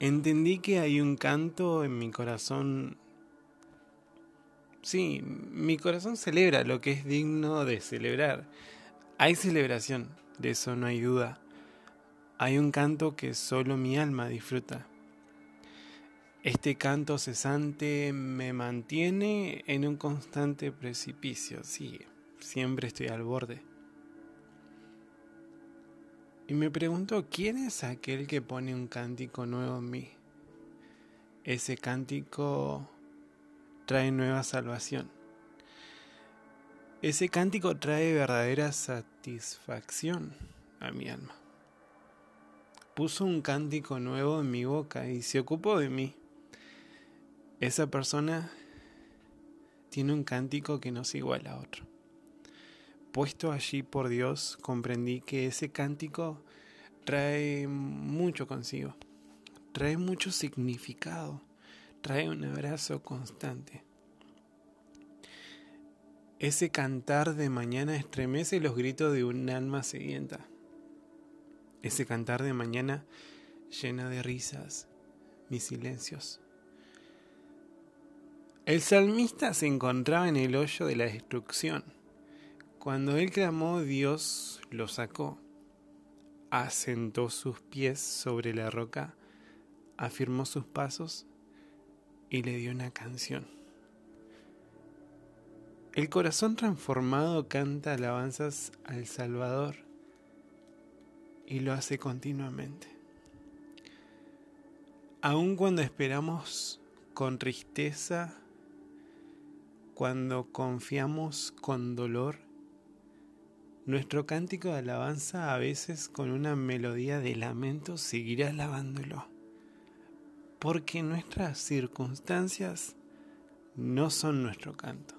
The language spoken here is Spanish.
entendí que hay un canto en mi corazón. Sí, mi corazón celebra lo que es digno de celebrar. Hay celebración, de eso no hay duda. Hay un canto que solo mi alma disfruta. Este canto cesante me mantiene en un constante precipicio, sí, siempre estoy al borde. Y me pregunto, ¿quién es aquel que pone un cántico nuevo en mí? Ese cántico trae nueva salvación. Ese cántico trae verdadera satisfacción a mi alma. Puso un cántico nuevo en mi boca y se ocupó de mí. Esa persona tiene un cántico que no es igual a otro puesto allí por Dios, comprendí que ese cántico trae mucho consigo, trae mucho significado, trae un abrazo constante. Ese cantar de mañana estremece los gritos de un alma sedienta. Ese cantar de mañana llena de risas mis silencios. El salmista se encontraba en el hoyo de la destrucción cuando él clamó, Dios lo sacó, asentó sus pies sobre la roca, afirmó sus pasos y le dio una canción. El corazón transformado canta alabanzas al Salvador y lo hace continuamente. Aun cuando esperamos con tristeza, cuando confiamos con dolor, nuestro cántico de alabanza a veces con una melodía de lamento seguirá alabándolo, porque nuestras circunstancias no son nuestro canto.